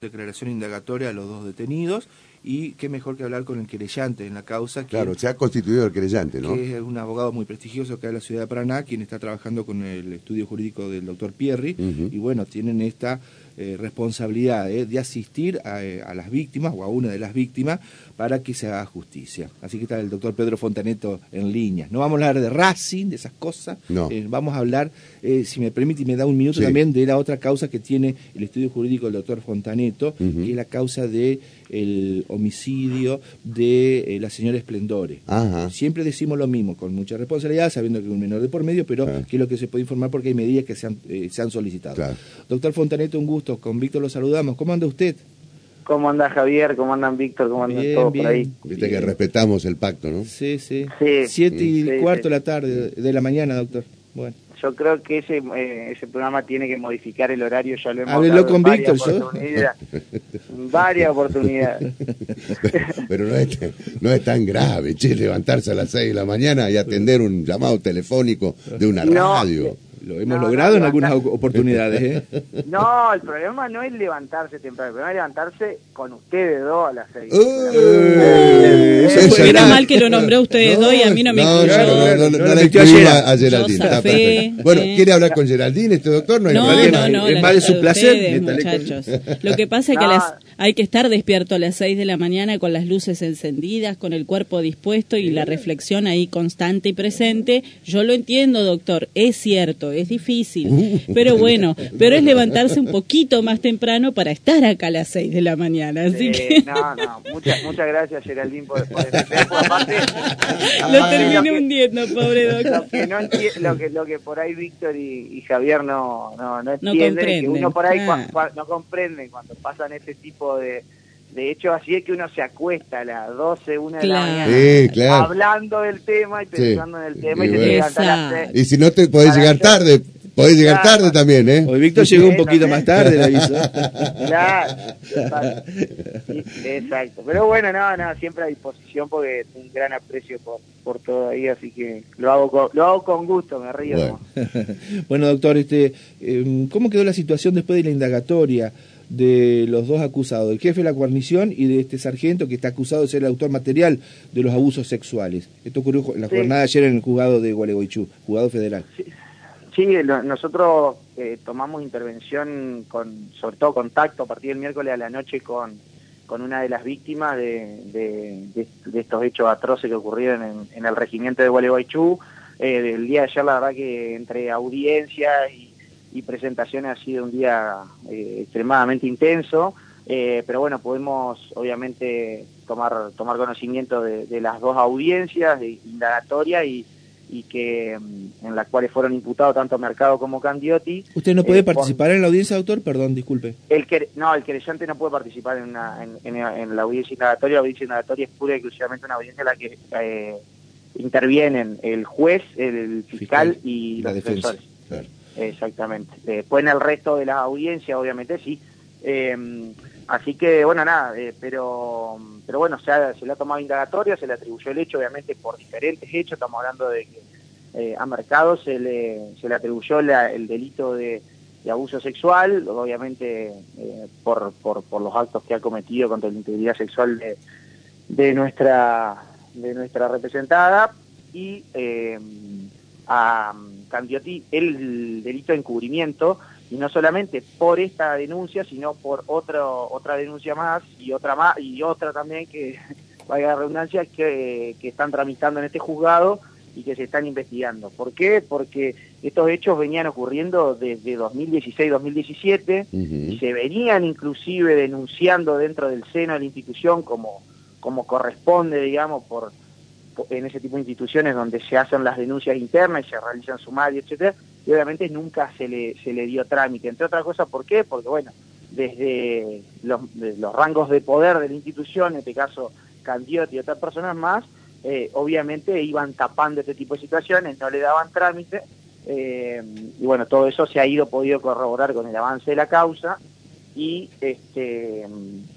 declaración indagatoria a los dos detenidos y qué mejor que hablar con el querellante en la causa. Claro, se ha constituido el querellante, ¿no? Que es un abogado muy prestigioso acá de la ciudad de Paraná, quien está trabajando con el estudio jurídico del doctor Pierri, y bueno, tienen esta eh, responsabilidad eh, de asistir eh, a, las víctimas o a una de las víctimas para que se haga justicia. Así que está el doctor Pedro Fontaneto en línea. No vamos a hablar de Racing, de esas cosas, no. vamos a hablar, si me permite y me da un minuto también, de la otra causa que tiene el estudio jurídico del doctor Fontaneto, que es la causa de el homicidio de la señora Esplendores. Siempre decimos lo mismo, con mucha responsabilidad, sabiendo que es un menor de por medio, pero que es lo que se puede informar porque hay medidas que se han, se han solicitado. Doctor Fontaneto, un gusto con Víctor lo saludamos. ¿Cómo anda usted? ¿Cómo anda Javier? ¿Cómo andan Víctor? ¿Cómo andan todos por ahí? Viste que respetamos el pacto, ¿no? Sí, sí. Siete y cuarto de la tarde, de la mañana, doctor. Bueno. Yo creo que ese eh, ese programa tiene que modificar el horario, ya lo hemos Háblelo con Víctor. Varias oportunidades. Pero, no, es, no es tan grave, che, levantarse a las seis de la mañana y atender un llamado telefónico de una radio. Lo hemos logrado en algunas oportunidades. ¿eh? No, el problema no es levantarse temprano, el problema es levantarse con ustedes dos a las seis. Era mal que lo nombró ustedes dos y a mí no me no, incluyó. No, no, no, no, la incluí a Geraldine. bueno, ¿eh? ¿quiere hablar con Geraldine este doctor? No, hay no, problema. no, no, es más de su placer. muchachos. Lo que pasa es que las, hay que estar despierto a las seis de la mañana con las luces encendidas, con el cuerpo dispuesto y la reflexión ahí constante y presente. Yo lo entiendo, doctor, es cierto, es difícil, uh. pero bueno, pero es levantarse un poquito más temprano para estar acá a las 6 de la mañana, así que... No, no, muchas, muchas gracias Geraldine por, aparte... Lo terminé hundiendo, pobre doctor. Lo que, no lo que, lo que por ahí Víctor y, Javier no, no, no entienden, que uno por ahí ah. no comprende cuando pasan este tipo de de hecho, así es que uno se acuesta a las 12, 1 de la mañana, hablando del tema y pensando en el tema y, y, te y si no te podés llegar tarde, podés llegar tarde también, ¿eh? Hoy Víctor llegó un poquito más tarde, le aviso. Claro, exacto. Pero bueno, no, no, siempre a disposición porque un gran aprecio por, por todo ahí, así que lo hago con, lo hago con gusto, me río. Bueno, bueno doctor, este, em, ¿cómo quedó la situación después de la indagatoria? de los dos acusados, del jefe de la guarnición y de este sargento que está acusado de ser el autor material de los abusos sexuales. Esto ocurrió en la jornada de ayer en el juzgado de Gualeguaychú, juzgado federal. Sí, nosotros eh, tomamos intervención, con, sobre todo contacto a partir del miércoles a la noche con, con una de las víctimas de, estos hechos atroces que ocurrieron en, el regimiento de Gualeguaychú. Eh, el día de ayer, la verdad que entre audiencia y y presentaciones ha sido un día eh, extremadamente intenso, pero bueno, podemos obviamente tomar, tomar conocimiento de, las dos audiencias de indagatoria y, y que mm, en las cuales fueron imputados tanto Mercado como Candiotti. ¿Usted no puede eh, participar en la audiencia, doctor? Perdón, disculpe. El que, no, el querellante no puede participar en, una, en, la audiencia indagatoria. La audiencia indagatoria es pura y exclusivamente una audiencia en la que intervienen el juez, el fiscal, y los defensores. Exactamente. Después en el resto de la audiencia, obviamente, sí. Em, así que, bueno, nada, eh, pero pero bueno, se, se le ha tomado indagatoria, se le atribuyó el hecho, obviamente, por diferentes hechos. Estamos hablando de que eh, a Mercado se le, se le atribuyó el delito de, abuso sexual, obviamente eh, por, por, por los actos que ha cometido contra la integridad sexual de, de nuestra de nuestra representada y em, a Candiotti el delito de encubrimiento y no solamente por esta denuncia, sino por otro, otra denuncia más y otra más y otra también que vaya la redundancia que, que están tramitando en este juzgado y que se están investigando. ¿Por qué? Porque estos hechos venían ocurriendo desde 2016-2017 y se venían inclusive denunciando dentro del seno de la institución como, como corresponde, digamos, por en ese tipo de instituciones donde se hacen las denuncias internas y se realizan sumarios, etcétera, y obviamente nunca se le, se le dio trámite. Entre otras cosas, ¿por qué? Porque, bueno, desde los, rangos de poder de la institución, en este caso Candiotti y otras personas más, eh, obviamente iban tapando este tipo de situaciones, no le daban trámite, eh, y bueno, todo eso se ha ido podido corroborar con el avance de la causa, y este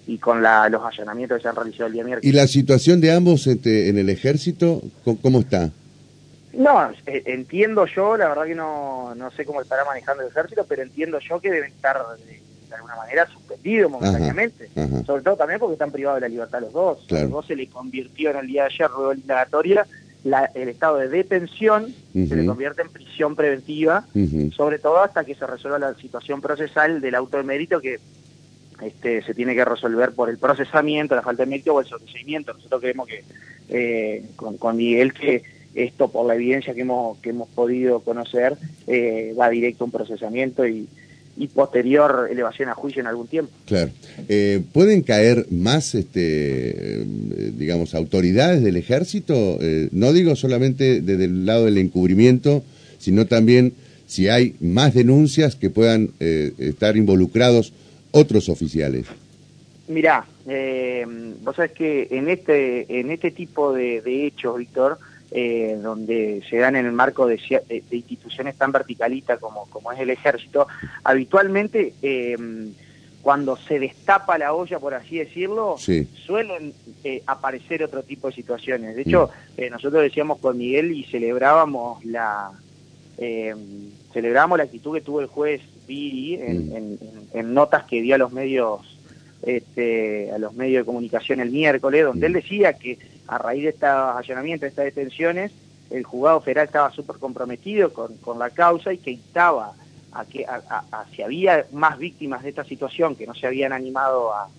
y con la, los allanamientos que se han realizado el día miércoles. ¿Y la situación de ambos este, en el ejército, cómo está? No, eh, entiendo yo, la verdad que no, no sé cómo estará manejando el ejército, pero entiendo yo que deben estar de alguna manera suspendido momentáneamente, sobre todo también porque están privados de la libertad los dos. Los dos se le convirtió en el día de ayer, luego indagatoria, el estado de detención se le convierte en prisión preventiva, sobre todo hasta que se resuelva la situación procesal del auto de mérito que este, se tiene que resolver por el procesamiento, la falta de mérito o el sobreseimiento. Nosotros creemos que eh, con, Miguel que esto, por la evidencia que hemos, que hemos podido conocer, eh, va directo a un procesamiento y, y posterior elevación a juicio en algún tiempo. Claro. Eh, ¿Pueden caer más, este, digamos, autoridades del ejército? no digo solamente desde el lado del encubrimiento, sino también si hay más denuncias que puedan estar involucrados otros oficiales? Mirá, eh, vos sabés que en este, en este tipo de, hechos, Víctor, eh, donde se dan en el marco de, instituciones tan verticalistas como, como es el ejército, habitualmente eh, cuando se destapa la olla, por así decirlo, suelen eh, aparecer otro tipo de situaciones. De hecho, mm. nosotros decíamos con Miguel y celebrábamos la celebramos la actitud que tuvo el juez Viri en, mm. notas que dio a los medios este, a los medios de comunicación el miércoles, donde él decía que a raíz de estos allanamientos, de estas detenciones, el juzgado federal estaba súper comprometido con, con, la causa y que instaba a que a, si había más víctimas de esta situación que no se habían animado a,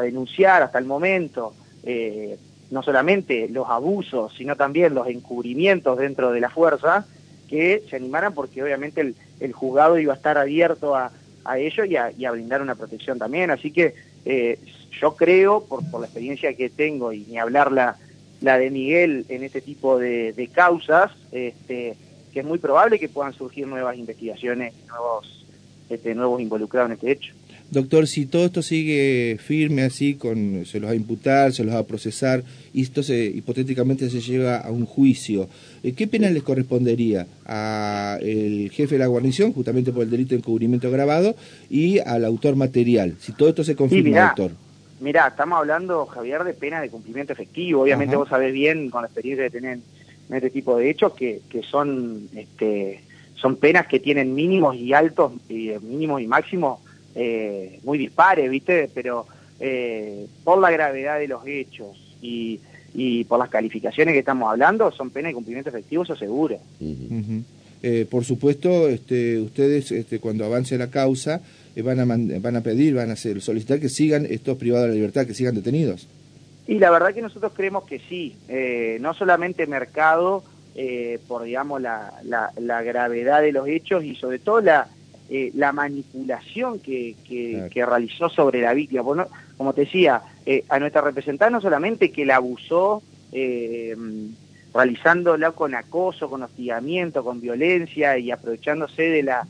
denunciar hasta el momento, eh, no solamente los abusos, sino también los encubrimientos dentro de la fuerza, que se animaran porque obviamente el, el juzgado iba a estar abierto a, ello y a, y a, brindar una protección también. Así que eh, yo creo, por, por la experiencia que tengo y ni hablar la, de Miguel en este tipo de, de causas, este, que es muy probable que puedan surgir nuevas investigaciones, nuevos, este, nuevos involucrados en este hecho. Doctor, si todo esto sigue firme así, con se los va a imputar, se los va a procesar, y esto se, hipotéticamente se llega a un juicio, eh, ¿qué pena les correspondería al jefe de la guarnición, justamente por el delito de encubrimiento grabado, y al autor material? Si todo esto se confirma, doctor. Mirá, estamos hablando, Javier, de pena de cumplimiento efectivo. Obviamente vos sabés bien, con la experiencia de tener en este tipo de hechos, que, que son, este, son penas que tienen mínimos y altos, y, mínimos y máximos eh, muy dispares, ¿viste? Pero eh, por la gravedad de los hechos y, y, por las calificaciones que estamos hablando, son penas de cumplimiento efectivo, eso seguro. Eh, por supuesto, este, ustedes este, cuando avance la causa van, a van a pedir, van a hacer, solicitar que sigan estos privados de la libertad, que sigan detenidos. Y la verdad que nosotros creemos que sí, no solamente mercado, por digamos la, la, la gravedad de los hechos y sobre todo la, eh, la manipulación que, que, realizó sobre la víctima. como te decía, eh, a nuestra representante no solamente que la abusó eh, realizándola con acoso, con hostigamiento, con violencia y aprovechándose de la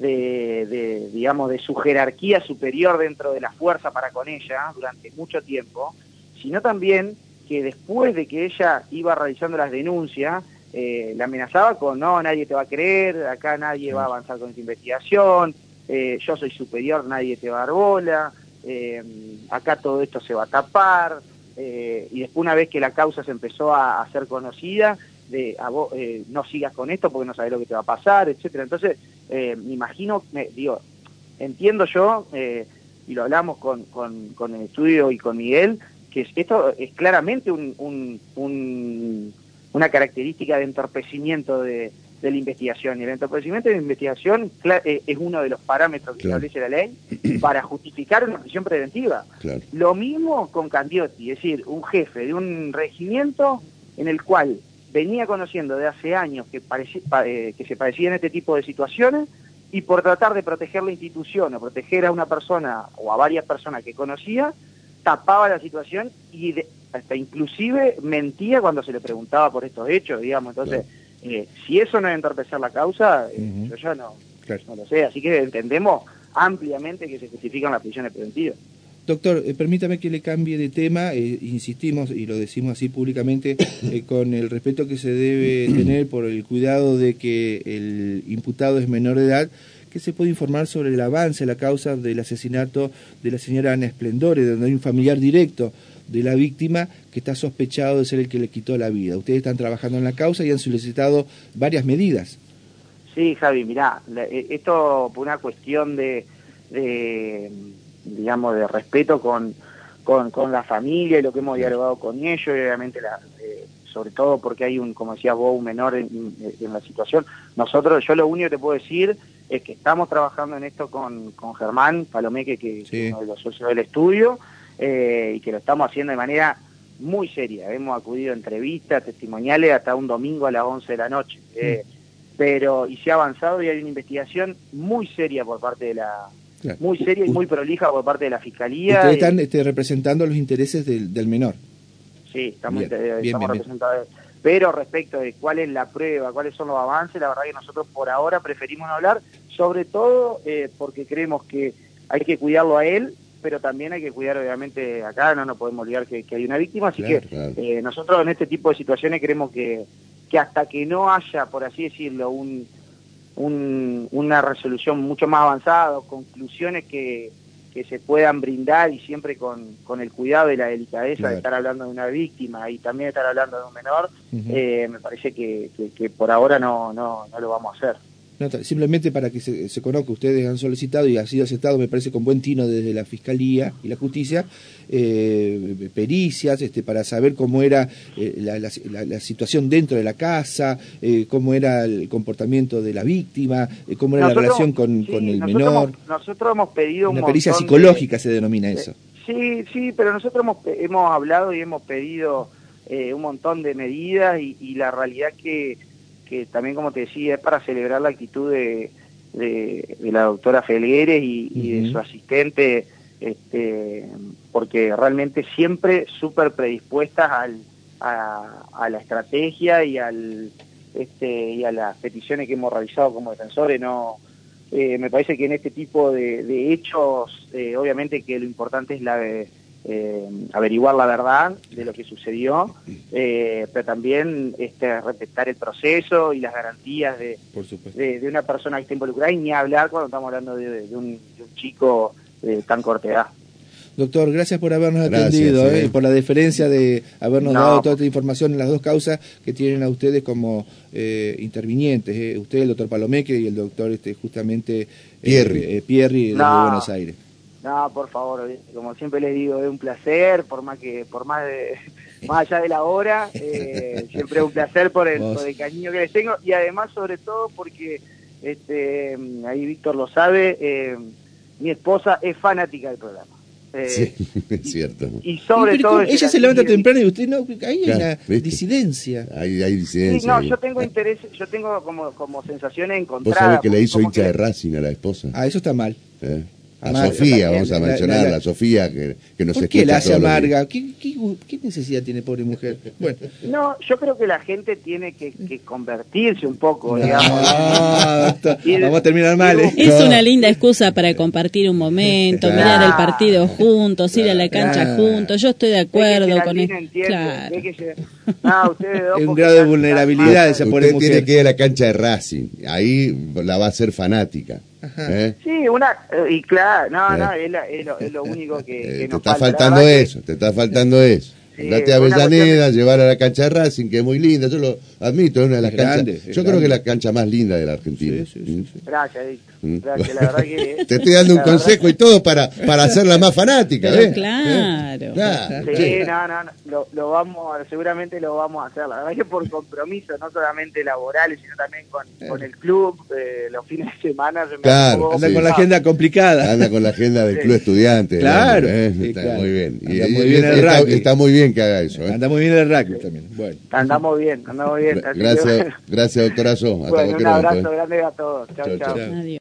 de, digamos de su jerarquía superior dentro de la fuerza para con ella durante mucho tiempo, sino también que después de que ella iba realizando las denuncias, eh, la amenazaba con, no, nadie te va a creer, acá nadie va a avanzar con esta investigación, eh, yo soy superior, nadie te va a dar bola, eh, acá todo esto se va a tapar, y después una vez que la causa se empezó a, hacer conocida, de a vos, no sigas con esto porque no sabes lo que te va a pasar, etcétera. Entonces, me imagino, me, digo, entiendo yo, y lo hablamos con, con, el estudio y con Miguel, que esto es claramente un, un una característica de entorpecimiento de, la investigación. Y el entorpecimiento de la investigación eh, es uno de los parámetros que establece la ley para justificar una prisión preventiva. Lo mismo con Candiotti, es decir, un jefe de un regimiento en el cual venía conociendo de hace años que, eh, que se padecían este tipo de situaciones y por tratar de proteger la institución o proteger a una persona o a varias personas que conocía, tapaba la situación y hasta inclusive mentía cuando se le preguntaba por estos hechos, digamos. Entonces, eh, si eso no es entorpecer la causa, eh, yo ya no, no lo sé. Así que entendemos ampliamente que se justifican las prisiones preventivas. Doctor, eh, permítame que le cambie de tema, insistimos y lo decimos así públicamente, con el respeto que se debe tener por el cuidado de que el imputado es menor de edad, que se puede informar sobre el avance, la causa del asesinato de la señora Ana Esplendore, donde hay un familiar directo de la víctima que está sospechado de ser el que le quitó la vida. Ustedes están trabajando en la causa y han solicitado varias medidas. Sí, Javi, mirá, eh, esto por una cuestión de, eh, digamos, de respeto con, con, la familia y lo que hemos dialogado con ellos, y obviamente la, eh, sobre todo porque hay un, como decías vos, un menor en, la situación. Nosotros, yo lo único que te puedo decir es que estamos trabajando en esto con, con Germán Palomeque, que es uno de los socios del estudio, eh, y que lo estamos haciendo de manera muy seria. Hemos acudido a entrevistas, testimoniales, hasta un domingo a las 11 de la noche. Eh, pero, y se ha avanzado y hay una investigación muy seria por parte de la... Muy seria y muy prolija por parte de la Fiscalía. Ustedes están este, representando los intereses del, del menor. Sí, estamos, representados. Pero respecto de cuál es la prueba, cuáles son los avances, la verdad que nosotros por ahora preferimos no hablar, sobre todo eh, porque creemos que hay que cuidarlo a él, pero también hay que cuidar obviamente acá, no nos podemos olvidar que, hay una víctima, así que eh, nosotros en este tipo de situaciones creemos que, que hasta que no haya, por así decirlo, un, un, una resolución mucho más avanzada, conclusiones que, que se puedan brindar y siempre con, con el cuidado y la delicadeza de estar hablando de una víctima y también estar hablando de un menor, eh, me parece que, que, por ahora no, no, no lo vamos a hacer simplemente para que se, conozca, ustedes han solicitado y ha sido aceptado, me parece con buen tino desde la Fiscalía y la Justicia, eh, pericias este, para saber cómo era eh, la, situación dentro de la casa, eh, cómo era el comportamiento de la víctima, cómo era la relación con, el menor. nosotros hemos pedido una pericia psicológica se denomina eso. sí, sí, pero nosotros hemos, hemos hablado y hemos pedido un montón de medidas y la realidad que que también, como te decía, es para celebrar la actitud de, de, la doctora Felgueres y, de su asistente, este, porque realmente siempre súper predispuestas al, a, la estrategia y, al, este, y a las peticiones que hemos realizado como defensores. No, eh, me parece que en este tipo de, hechos, eh, obviamente que lo importante es la... De, eh, averiguar la verdad de lo que sucedió, eh, pero también este, respetar el proceso y las garantías de, de, una persona que está involucrada y ni hablar cuando estamos hablando de, un, chico de tan corta edad. Doctor, gracias por habernos atendido y eh, por la deferencia de habernos dado toda esta información en las dos causas que tienen a ustedes como intervinientes. Usted, el doctor Palomeque y el doctor este, justamente Pierri, Pierri de Buenos Aires. No, por favor, como siempre les digo, es un placer, por más que, por más de, más allá de la hora, eh, siempre es un placer por el, por el cariño que les tengo y además sobre todo porque, este, ahí Víctor lo sabe, eh, mi esposa es fanática del programa. Eh, sí, es cierto. Y, sobre todo... Ella se levanta temprano y usted no, hay una disidencia. Hay, hay disidencia. no, yo tengo interés, yo tengo como, como sensaciones encontradas. Vos sabés que le hizo hincha de Racing a la esposa. Ah, eso está mal. ¿Eh? A Sofía, vamos a mencionar, a Sofía que, que nos ¿Por qué la hace amarga? ¿Qué, qué, necesidad tiene pobre mujer? Bueno. No, yo creo que la gente tiene que, convertirse un poco, digamos. vamos a terminar mal. ¿eh? Es una linda excusa para compartir un momento, mirar el partido juntos, ir a la cancha juntos. Yo estoy de acuerdo con eso. Claro. es un grado de vulnerabilidad esa pobre mujer. tiene que ir a la cancha de Racing, ahí la va a ser fanática. ¿Eh? Sí, una, eh, y claro, no, no, es, es, lo, único que, eh, Te está faltando eso, te está faltando eso. Andate a Avellaneda, llevar a la cancha de Racing, que es muy linda, yo lo admito, es una de las canchas. Yo creo que es la cancha más linda de la Argentina. ¿Mm? Gracias, ¿Mm? Gracias, la verdad que. Te estoy dando un consejo y todo para, para hacerla más fanática, ¿ves? Claro. Sí, no, no, no lo, vamos, seguramente lo vamos a hacer. La verdad que por compromiso, no solamente laborales, sino también con, con el club, eh, los fines de semana. Se claro, anda con la agenda complicada. Anda con la agenda del club estudiante. Claro. Está muy bien. Y, muy bien está, está, muy bien que haga eso. ¿eh? Anda muy bien el rugby también. Bueno. Andamos bien, andamos bien. Gracias, gracias doctorazo. Hasta bueno, un abrazo grande a todos. Chao, chao.